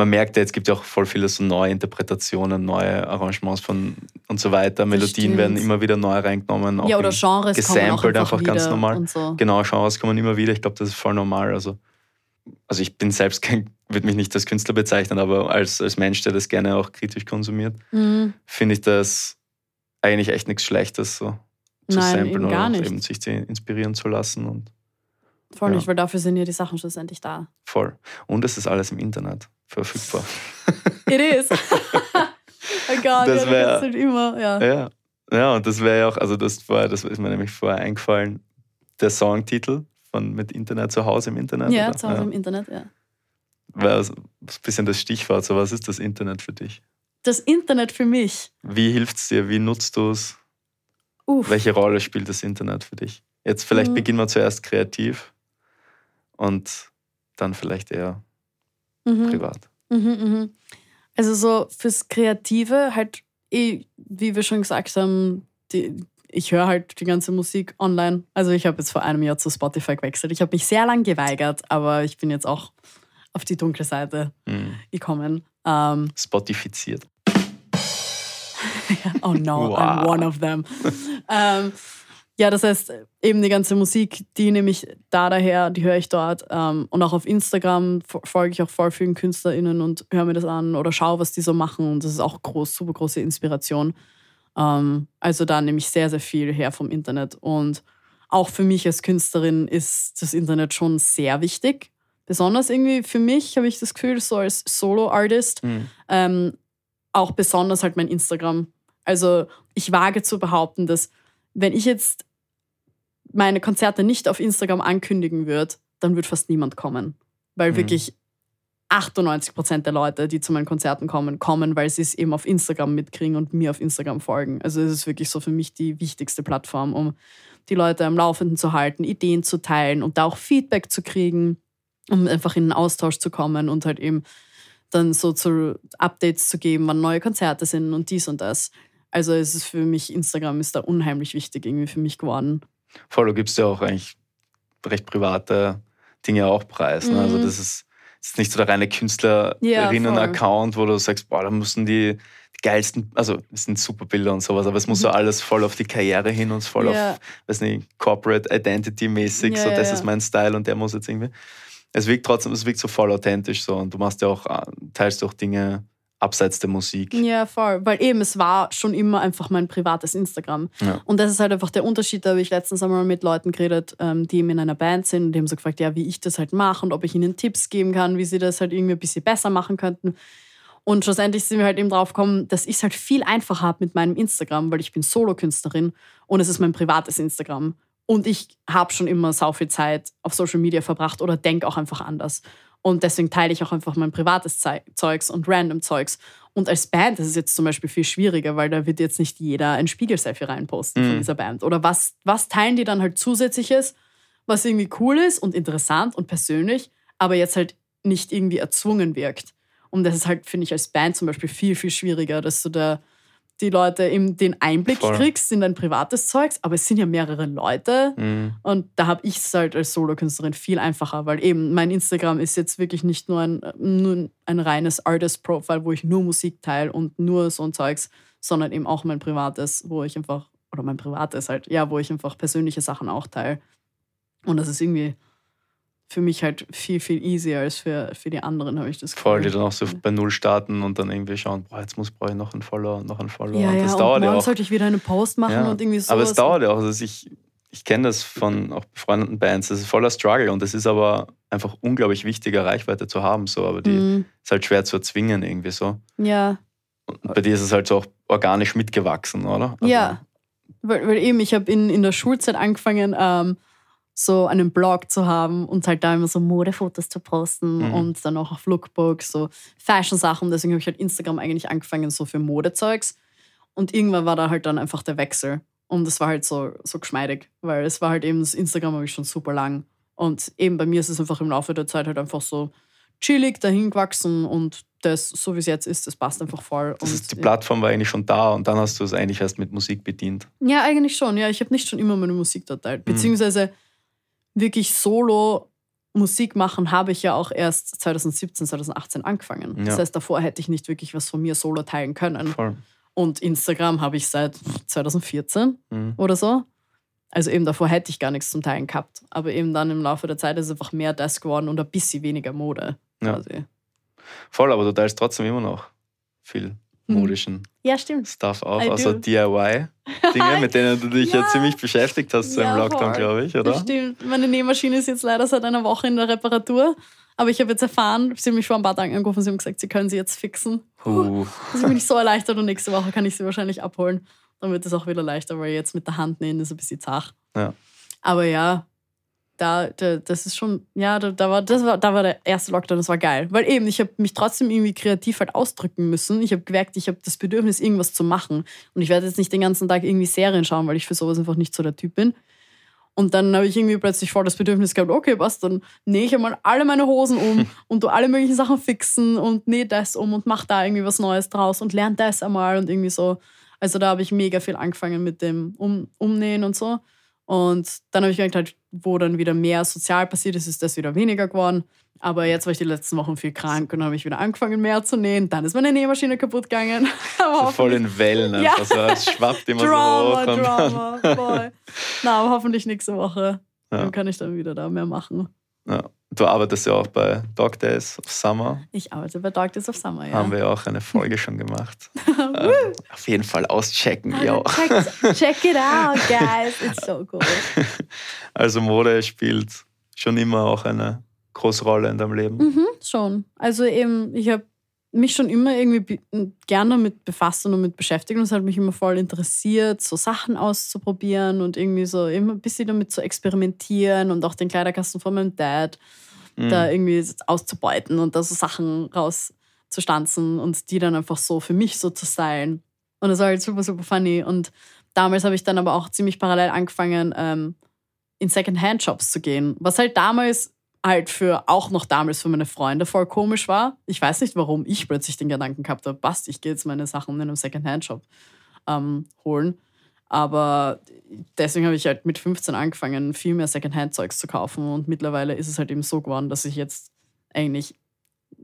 Man merkt ja, es gibt ja auch voll viele so neue Interpretationen, neue Arrangements von und so weiter. Melodien stimmt. werden immer wieder neu reingenommen. auch ja, oder Genres kommen auch gesampelt einfach, einfach ganz normal. So. Genau, Genres kommen immer wieder. Ich glaube, das ist voll normal. Also, also ich bin selbst kein, würde mich nicht als Künstler bezeichnen, aber als, als Mensch, der das gerne auch kritisch konsumiert, Mhm. finde ich das eigentlich echt nichts Schlechtes, so zu Nein, samplen oder eben sich zu inspirieren zu lassen und Voll Ja. nicht, weil dafür sind ja die Sachen schlussendlich da. voll. Und es ist alles im Internet verfügbar. It is. oh Gott, Das ja, wär- das ist halt immer, ja. Ja, ja und das wäre ja auch, also das, vorher, das ist mir nämlich vorher eingefallen, der Songtitel von mit Internet zu Hause im Internet. Ja, oder? zu Hause im Internet, ja. Wäre ein bisschen das Stichwort. So, was ist das Internet für dich? Das Internet für mich. Wie hilft es dir? Wie nutzt du es? Welche Rolle spielt das Internet für dich? Jetzt vielleicht Mhm. beginnen wir zuerst kreativ und dann vielleicht eher Mhm. privat. Mhm, mhm. Also so fürs Kreative halt, eh, wie wir schon gesagt haben, die, ich höre halt die ganze Musik online. Also ich habe jetzt vor einem Jahr zu Spotify gewechselt. Ich habe mich sehr lang geweigert, aber ich bin jetzt auch auf die dunkle Seite Mhm. gekommen. Ähm, Spotifiziert. oh no, Wow. I'm one of them. ähm, ja, das heißt, eben die ganze Musik, die nehme ich da daher, die höre ich dort. Ähm, und auch auf Instagram fo- folge ich auch voll vielen KünstlerInnen und höre mir das an oder schaue, was die so machen. Und das ist auch groß, super große Inspiration. Ähm, also da nehme ich sehr, sehr viel her vom Internet. Und auch für mich als Künstlerin ist das Internet schon sehr wichtig. Besonders irgendwie für mich habe ich das Gefühl, so als Solo-Artist, Mhm. ähm, auch besonders halt mein Instagram. Also ich wage zu behaupten, dass wenn ich jetzt meine Konzerte nicht auf Instagram ankündigen würde, dann würde fast niemand kommen. Weil Mhm. wirklich 98 Prozent der Leute, die zu meinen Konzerten kommen, kommen, weil sie es eben auf Instagram mitkriegen und mir auf Instagram folgen. Also es ist wirklich so für mich die wichtigste Plattform, um die Leute am Laufenden zu halten, Ideen zu teilen und da auch Feedback zu kriegen, um einfach in den Austausch zu kommen und halt eben dann so zu Updates zu geben, wann neue Konzerte sind und dies und das. Also es ist für mich, Instagram ist da unheimlich wichtig irgendwie für mich geworden. Voll, du gibst ja auch eigentlich recht private Dinge auch preis. Ne? Also Mhm. das ist, das ist nicht so der reine Künstlerinnen-Account, wo du sagst, boah, da müssen die, die geilsten, also es sind super Bilder und sowas, aber es muss so alles voll auf die Karriere hin und voll Mhm. Ja. auf, weiß nicht, Corporate Identity-mäßig, Ja, so ja, das ja. ist mein Style und der muss jetzt irgendwie. Es wirkt trotzdem, es wirkt so voll authentisch so und du machst ja auch, äh, teilst auch Dinge abseits der Musik. Ja, voll. Weil eben, es war schon immer einfach mein privates Instagram. Ja. Und das ist halt einfach der Unterschied. Da habe ich letztens einmal mit Leuten geredet, ähm, die eben in einer Band sind und die haben so gefragt, ja, wie ich das halt mache und ob ich ihnen Tipps geben kann, wie sie das halt irgendwie ein bisschen besser machen könnten. Und schlussendlich sind wir halt eben drauf gekommen, dass ich es halt viel einfacher habe mit meinem Instagram, weil ich bin Solokünstlerin und es ist mein privates Instagram. Und ich habe schon immer sau viel Zeit auf Social Media verbracht oder denke auch einfach anders. Und deswegen teile ich auch einfach mein privates Zeugs und random Zeugs. Und als Band ist es jetzt zum Beispiel viel schwieriger, weil da wird jetzt nicht jeder ein Spiegelselfie reinposten von Mhm. dieser Band. Oder was, was teilen die dann halt zusätzliches, was irgendwie cool ist und interessant und persönlich, aber jetzt halt nicht irgendwie erzwungen wirkt. Und das ist halt, finde ich, als Band zum Beispiel viel, viel schwieriger, dass du da die Leute eben den Einblick Voll. kriegst in dein privates Zeugs, aber es sind ja mehrere Leute. Mhm. Und da habe ich es halt als Solokünstlerin viel einfacher, weil eben mein Instagram ist jetzt wirklich nicht nur ein, nur ein reines Artist-Profile, wo ich nur Musik teile und nur so ein Zeugs, sondern eben auch mein privates, wo ich einfach, oder mein privates halt, ja, wo ich einfach persönliche Sachen auch teile. Und das ist irgendwie für mich halt viel, viel easier als für, für die anderen, habe ich das Voll, die Gefühl. dann auch so bei Null starten und dann irgendwie schauen, boah, jetzt muss brauche ich noch einen Follower, noch einen Follower. Ja, und ja, das und dauert ja morgen auch. sollte ich wieder einen Post machen Ja. und irgendwie so. Aber es dauert ja auch. Also ich ich kenne das von auch befreundeten Bands. Das ist voller Struggle und es ist aber einfach unglaublich wichtige Reichweite zu haben. So, aber die Mhm. ist halt schwer zu erzwingen irgendwie so. Ja, Und bei dir ist es halt so auch organisch mitgewachsen, oder? Also, Ja, weil, weil eben, ich habe in, in der Schulzeit angefangen, ähm, so einen Blog zu haben und halt da immer so Modefotos zu posten Mhm. und dann auch auf Lookbooks, so Fashion-Sachen. Deswegen habe ich halt Instagram eigentlich angefangen, so für Modezeugs. Und irgendwann war da halt dann einfach der Wechsel. Und das war halt so, so geschmeidig, weil es war halt eben, das Instagram habe ich schon super lang. Und eben bei mir ist es einfach im Laufe der Zeit halt einfach so chillig dahin gewachsen und das, so wie es jetzt ist, das passt einfach voll. Das und ist, die Plattform war eigentlich schon da und dann hast du es eigentlich erst mit Musik bedient. Ja, eigentlich schon. Ja, ich habe nicht schon immer meine Musik dort teilt. Beziehungsweise wirklich solo Musik machen habe ich ja auch erst 2017, 2018 angefangen. Das Ja. heißt, davor hätte ich nicht wirklich was von mir solo teilen können. Voll. Und Instagram habe ich seit 2014 Mhm. oder so. Also eben davor hätte ich gar nichts zum Teilen gehabt. Aber eben dann im Laufe der Zeit ist es einfach mehr das geworden und ein bisschen weniger Mode. Ja. Quasi. Voll, aber du teilst trotzdem immer noch viel. Modischen Ja, stimmt. Stuff auch. I Also. DIY-Dinge, mit denen du dich ja, Ja. ziemlich beschäftigt hast so Ja, im Lockdown, glaube ich, Das oder? stimmt. Meine Nähmaschine ist jetzt leider seit einer Woche in der Reparatur. Aber ich habe jetzt erfahren, sie haben mich vor ein paar Tagen angerufen, sie haben gesagt, sie können sie jetzt fixen. Uh, Also bin ich so erleichtert und nächste Woche kann ich sie wahrscheinlich abholen. Dann wird es auch wieder leichter, weil jetzt mit der Hand nähen ist ein bisschen zach. Ja. Aber ja, da, da, das ist schon, ja, da, da, war, das war, da war der erste Lockdown, das war geil. Weil eben, ich habe mich trotzdem irgendwie kreativ halt ausdrücken müssen. Ich habe gemerkt, ich habe das Bedürfnis, irgendwas zu machen. Und ich werde jetzt nicht den ganzen Tag irgendwie Serien schauen, weil ich für sowas einfach nicht so der Typ bin. Und dann habe ich irgendwie plötzlich voll das Bedürfnis gehabt, okay, was, dann nähe ich einmal alle meine Hosen um und tu alle möglichen Sachen fixen und nähe das um und mach da irgendwie was Neues draus und lerne das einmal und irgendwie so. Also da habe ich mega viel angefangen mit dem um Umnähen und so. Und dann habe ich gemerkt, halt, wo dann wieder mehr sozial passiert ist, ist das wieder weniger geworden. Aber jetzt war ich die letzten Wochen viel krank und dann habe ich wieder angefangen mehr zu nähen. Dann ist meine Nähmaschine kaputt gegangen. Aber voll in Wellen Ja. einfach so. Es schwappt immer Drama, so hoch. Drama, voll. Na, aber hoffentlich nächste Woche. Ja. Dann kann ich dann wieder da mehr machen. ja. Du arbeitest ja auch bei Dog Days of Summer. Ich arbeite bei Dog Days of Summer, ja. Haben wir ja auch eine Folge schon gemacht. ähm, auf jeden Fall auschecken, ja. Check, check it out, guys. It's so cool. Also Mode spielt schon immer auch eine große Rolle in deinem Leben. Mhm, schon. Also eben, ich habe mich schon immer irgendwie be- gern damit befasst und damit beschäftigt und es hat mich immer voll interessiert, so Sachen auszuprobieren und irgendwie so immer ein bisschen damit zu experimentieren und auch den Kleiderkasten von meinem Dad Mhm. da irgendwie auszubeuten und da so Sachen rauszustanzen und die dann einfach so für mich so zu stylen. Und das war halt super, super funny. Und damals habe ich dann aber auch ziemlich parallel angefangen, ähm, in Second-Hand-Shops zu gehen. Was halt damals halt für, auch noch damals für meine Freunde voll komisch war. Ich weiß nicht, warum ich plötzlich den Gedanken gehabt habe, passt, ich gehe jetzt meine Sachen in einem Second-Hand-Shop ähm, holen. Aber deswegen habe ich halt mit 15 angefangen, viel mehr Secondhand-Zeugs zu kaufen. Und mittlerweile ist es halt eben so geworden, dass ich jetzt eigentlich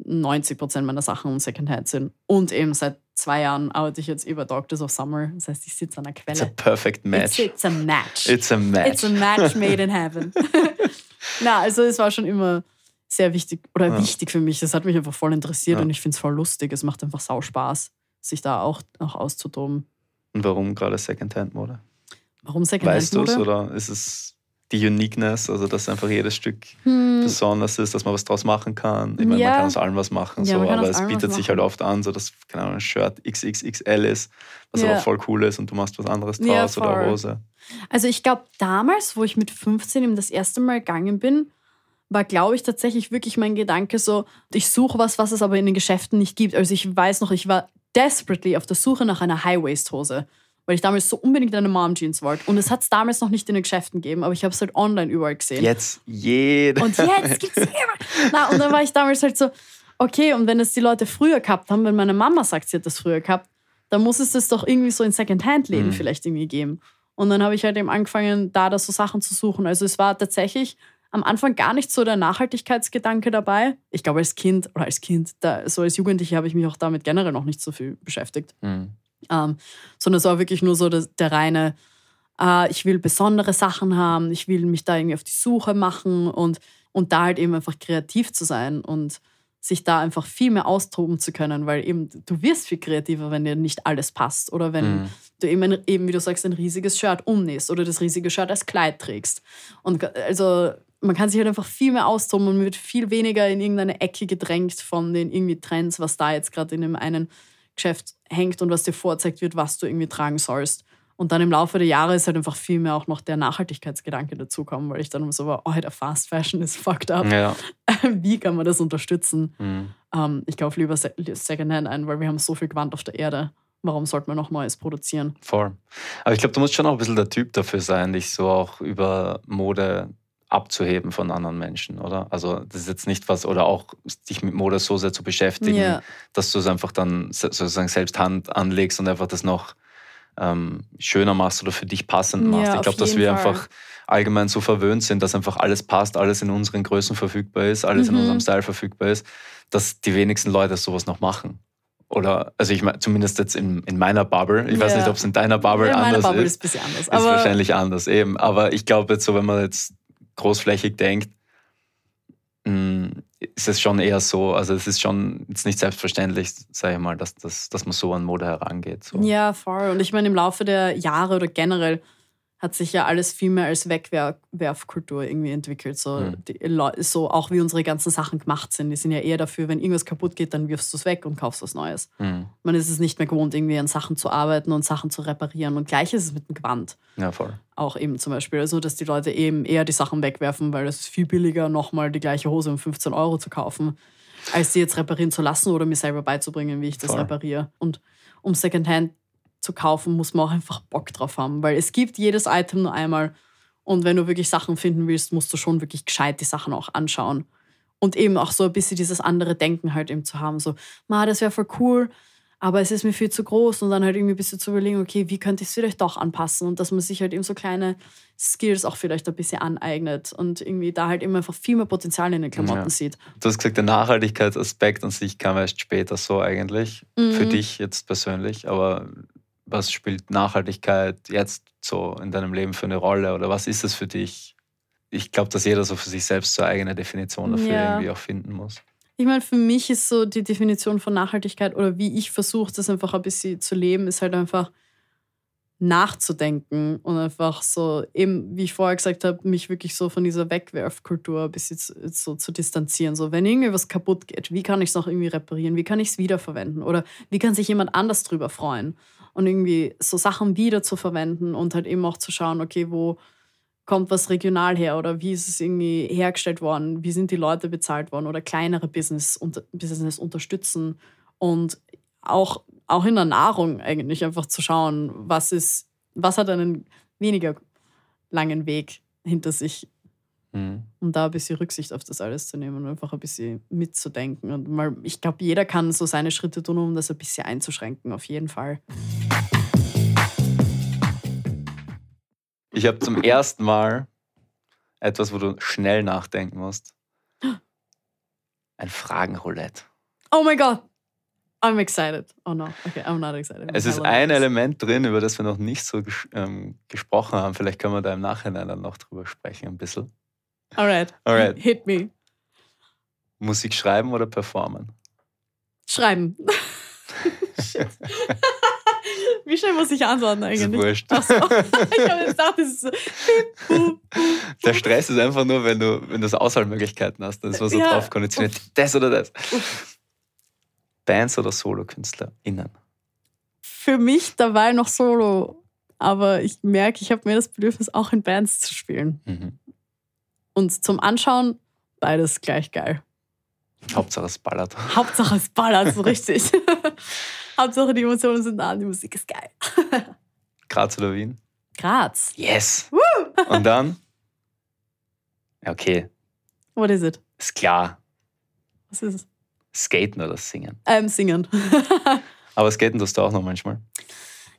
90 Prozent meiner Sachen Secondhand sind. Und eben seit zwei Jahren arbeite ich jetzt über Doctors of Summer. Das heißt, ich sitze an der Quelle. It's a perfect match. It's, it's a match. It's a match. It's a match made in heaven. Na, also es war schon immer sehr wichtig oder Ja. wichtig für mich. Das hat mich einfach voll interessiert Ja. und ich finde es voll lustig. Es macht einfach sau Spaß, sich da auch, auch auszutoben. Und warum gerade Secondhand-Mode? Warum Weißt du es Secondhand-Mode? oder ist es die Uniqueness, also dass einfach jedes Stück Hm, besonders ist, dass man was draus machen kann? Ich meine, Ja. man kann aus allem was machen, Ja, so, aber es bietet sich halt oft an, so dass keine Ahnung, ein Shirt XXXL ist, was Ja. aber voll cool ist und du machst was anderes draus oder. Hose. Also ich glaube, damals, wo ich mit 15 eben das erste Mal gegangen bin, war, glaube ich, tatsächlich wirklich mein Gedanke so, ich suche was, was es aber in den Geschäften nicht gibt. Also ich weiß noch, ich war desperately auf der Suche nach einer High-Waist-Hose, weil ich damals so unbedingt eine Mom-Jeans wollte. Und es hat es damals noch nicht in den Geschäften gegeben, aber ich habe es halt online überall gesehen. Jetzt jeder. Und jetzt gibt's immer. Na, und dann war ich damals halt so, okay, und wenn es die Leute früher gehabt haben, wenn meine Mama sagt, sie hat das früher gehabt, dann muss es das doch irgendwie so in Secondhand-Läden Mhm. vielleicht irgendwie geben. Und dann habe ich halt eben angefangen, da das so Sachen zu suchen. Also es war tatsächlich am Anfang gar nicht so der Nachhaltigkeitsgedanke dabei. Ich glaube, als Kind oder als Kind, da, so als Jugendliche habe ich mich auch damit generell noch nicht so viel beschäftigt. Hm. Ähm, sondern es war wirklich nur so das, der reine, äh, ich will besondere Sachen haben, ich will mich da irgendwie auf die Suche machen und, und da halt eben einfach kreativ zu sein und sich da einfach viel mehr austoben zu können, weil eben du wirst viel kreativer, wenn dir nicht alles passt oder wenn Mhm. du eben, ein, eben, wie du sagst, ein riesiges Shirt umnähst oder das riesige Shirt als Kleid trägst. Und also man kann sich halt einfach viel mehr austoben und man wird viel weniger in irgendeine Ecke gedrängt von den irgendwie Trends, was da jetzt gerade in dem einen Geschäft hängt und was dir vorzeigt wird, was du irgendwie tragen sollst. Und dann im Laufe der Jahre ist halt einfach viel mehr auch noch der Nachhaltigkeitsgedanke dazukommen, weil ich dann so war, oh, der Fast Fashion ist fucked up. Ja. Wie kann man das unterstützen? Hm. Ähm, ich kaufe lieber Se- Secondhand ein, weil wir haben so viel Gewand auf der Erde. Warum sollte man noch Neues produzieren? Voll. Aber ich glaube, du musst schon auch ein bisschen der Typ dafür sein, dich so auch über Mode abzuheben von anderen Menschen, oder? Also das ist jetzt nicht was, oder auch dich mit Mode so sehr zu beschäftigen, Ja. dass du es einfach dann sozusagen selbst Hand anlegst und einfach das noch ähm, schöner machst oder für dich passend Ja, machst. ich auf glaube, dass wir Fall. einfach allgemein so verwöhnt sind, dass einfach alles passt, alles in unseren Größen verfügbar ist, alles in Mhm. unserem Style verfügbar ist, dass die wenigsten Leute sowas noch machen. Oder, also ich meine, zumindest jetzt in, in meiner Bubble. Ich weiß Ja. nicht, ob es in deiner Bubble ja, anders Bubble ist. ist ein bisschen anders. Ist wahrscheinlich anders, eben. Aber ich glaube jetzt so, wenn man jetzt großflächig denkt, mh, ist es schon eher so, also es ist schon jetzt nicht selbstverständlich, sage ich mal, dass, dass, dass man so an Mode herangeht. So. Ja, voll. Und ich meine, im Laufe der Jahre oder generell hat sich ja alles viel mehr als Wegwerfkultur irgendwie entwickelt. So, Mhm. die so auch wie unsere ganzen Sachen gemacht sind. Die sind ja eher dafür, wenn irgendwas kaputt geht, dann wirfst du es weg und kaufst was Neues. Mhm. Man ist es nicht mehr gewohnt, irgendwie an Sachen zu arbeiten und Sachen zu reparieren. Und gleich ist es mit dem Gewand. Ja, voll. Auch eben zum Beispiel. Also, dass die Leute eben eher die Sachen wegwerfen, weil es ist viel billiger, nochmal die gleiche Hose um 15 Euro zu kaufen, als sie jetzt reparieren zu lassen oder mir selber beizubringen, wie ich das Voll. repariere. Und um Secondhand zu kaufen, muss man auch einfach Bock drauf haben, weil es gibt jedes Item nur einmal. Und wenn du wirklich Sachen finden willst, musst du schon wirklich gescheit die Sachen auch anschauen. Und eben auch so ein bisschen dieses andere Denken halt eben zu haben. So, ma, das wäre voll cool, aber es ist mir viel zu groß. Und dann halt irgendwie ein bisschen zu überlegen, okay, wie könnte ich es vielleicht doch anpassen? Und dass man sich halt eben so kleine Skills auch vielleicht ein bisschen aneignet und irgendwie da halt immer einfach viel mehr Potenzial in den Klamotten Ja. sieht. Du hast gesagt, der Nachhaltigkeitsaspekt an sich kam erst später so eigentlich, für Mhm. dich jetzt persönlich. Aber was spielt Nachhaltigkeit jetzt so in deinem Leben für eine Rolle oder was ist es für dich? Ich glaube, dass jeder so für sich selbst so eine eigene Definition dafür Ja. irgendwie auch finden muss. Ich meine, für mich ist so die Definition von Nachhaltigkeit oder wie ich versuche, das einfach ein bisschen zu leben, ist halt einfach nachzudenken und einfach so, eben, wie ich vorher gesagt habe, mich wirklich so von dieser Wegwerfkultur ein bisschen zu, so zu distanzieren. So, wenn irgendwie was kaputt geht, wie kann ich es noch irgendwie reparieren? Wie kann ich es wiederverwenden? Oder wie kann sich jemand anders drüber freuen? Und irgendwie so Sachen wieder zu verwenden und halt eben auch zu schauen, okay, wo kommt was regional her oder wie ist es irgendwie hergestellt worden, wie sind die Leute bezahlt worden oder kleinere Business, Business unterstützen und auch, auch in der Nahrung eigentlich einfach zu schauen, was ist, was hat einen weniger langen Weg hinter sich, Mhm. um da ein bisschen Rücksicht auf das alles zu nehmen und einfach ein bisschen mitzudenken. Und mal, ich glaube, jeder kann so seine Schritte tun, um das ein bisschen einzuschränken, auf jeden Fall. Ich habe zum ersten Mal etwas, wo du schnell nachdenken musst. Ein Fragenroulette. Oh my god. I'm excited. Oh no. Okay, I'm not excited. Es ist ein Element drin, über das wir noch nicht so ges ähm, gesprochen haben. Vielleicht können wir da im Nachhinein dann noch drüber sprechen, ein bisschen. Alright. Alright. Hit me. Musik schreiben oder performen? Schreiben. Wie schnell muss ich antworten Ist eigentlich? wurscht. Ach so. Ich habe gedacht, das ist so. Der Stress ist einfach nur, wenn du, wenn du so Auswahlmöglichkeiten hast. Dann ist man so Ja. drauf konditioniert. Das oder das. Bands oder SolokünstlerInnen? Für mich dabei noch Solo. Aber ich merke, ich habe mir das Bedürfnis, auch in Bands zu spielen. Mhm. Und zum Anschauen beides gleich geil. Hauptsache es ballert. Hauptsache es ballert so richtig. Hauptsache die Emotionen sind da und die Musik ist geil. Graz oder Wien? Graz. Yes! Und dann? Okay, What is it? ist klar. Was ist es? Skaten oder Singen. Ähm, singen. Aber Skaten tust du auch noch manchmal.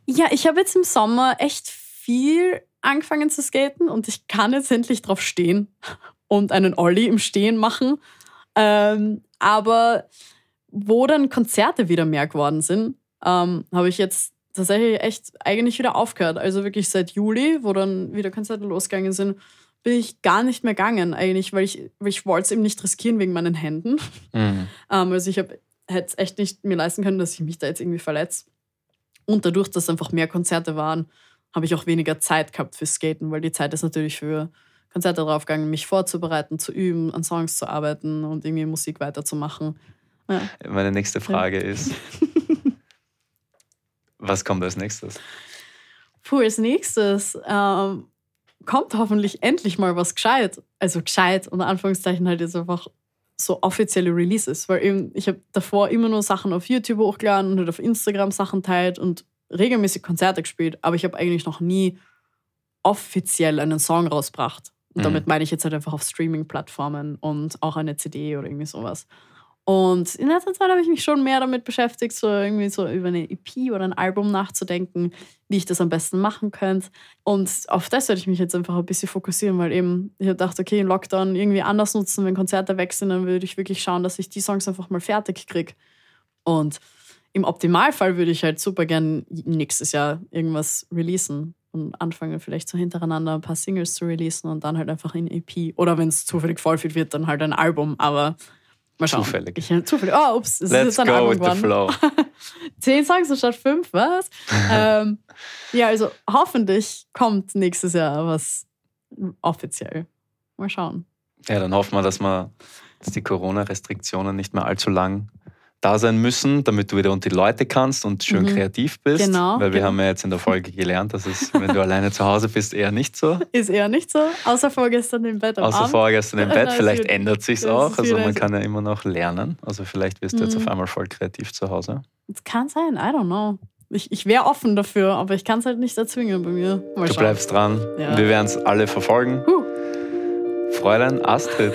ja, ich habe jetzt im Sommer echt viel angefangen zu skaten und ich kann jetzt endlich drauf stehen und einen Ollie im Stehen machen. Ähm, aber wo dann Konzerte wieder mehr geworden sind, ähm, habe ich jetzt tatsächlich echt eigentlich wieder aufgehört. Also wirklich seit Juli, wo dann wieder Konzerte losgegangen sind, bin ich gar nicht mehr gegangen eigentlich, weil ich, weil ich wollte es eben nicht riskieren wegen meinen Händen. Mhm. Ähm, also ich hätte es echt nicht mir leisten können, dass ich mich da jetzt irgendwie verletze. Und dadurch, dass einfach mehr Konzerte waren, habe ich auch weniger Zeit gehabt für Skaten, weil die Zeit ist natürlich für Konzerte draufgegangen, mich vorzubereiten, zu üben, an Songs zu arbeiten und irgendwie Musik weiterzumachen. Ja. Meine nächste Frage ist: Was kommt als nächstes? Puh, als nächstes ähm, kommt hoffentlich endlich mal was gescheit. Also gescheit, unter Anführungszeichen halt jetzt einfach so offizielle Releases, weil eben ich habe davor immer nur Sachen auf YouTube hochgeladen und halt auf Instagram Sachen teilt und regelmäßig Konzerte gespielt, aber ich habe eigentlich noch nie offiziell einen Song rausgebracht. Und Mhm. damit meine ich jetzt halt einfach auf Streaming-Plattformen und auch eine CD oder irgendwie sowas. Und in letzter Zeit habe ich mich schon mehr damit beschäftigt, so irgendwie so über eine EP oder ein Album nachzudenken, wie ich das am besten machen könnte. Und auf das werde ich mich jetzt einfach ein bisschen fokussieren, weil eben ich habe gedacht, okay, Lockdown irgendwie anders nutzen, wenn Konzerte weg sind, dann würde ich wirklich schauen, dass ich die Songs einfach mal fertig kriege. Und im Optimalfall würde ich halt super gern nächstes Jahr irgendwas releasen und anfangen vielleicht so hintereinander ein paar Singles zu releasen und dann halt einfach in EP. Oder wenn es zufällig voll viel wird, dann halt ein Album. Aber mal schauen. Zufällig. Ich, zufällig. Oh, ups, es Let's ist jetzt ein go Album with the flow. Zehn Songs anstatt fünf, was? ähm, ja, also hoffentlich kommt nächstes Jahr was offiziell. Mal schauen. Ja, dann hoffen wir, dass, wir, dass die Corona-Restriktionen nicht mehr allzu lang da sein müssen, damit du wieder unter die Leute kannst und schön Mhm. kreativ bist. Genau, Weil wir genau. haben ja jetzt in der Folge gelernt, dass es, wenn du alleine zu Hause bist, eher nicht so. Ist eher nicht so, außer vorgestern im Bett Außer Abend. vorgestern im Bett. Vielleicht ändert sich's das auch. Also man kann ja immer noch lernen. Also vielleicht wirst du jetzt Mhm. auf einmal voll kreativ zu Hause. Es kann sein, I don't know. Ich, ich wäre offen dafür, aber ich kann es halt nicht erzwingen bei mir. Mal Du schauen. bleibst dran. Ja. Wir werden es alle verfolgen. Huh. Fräulein Astrid.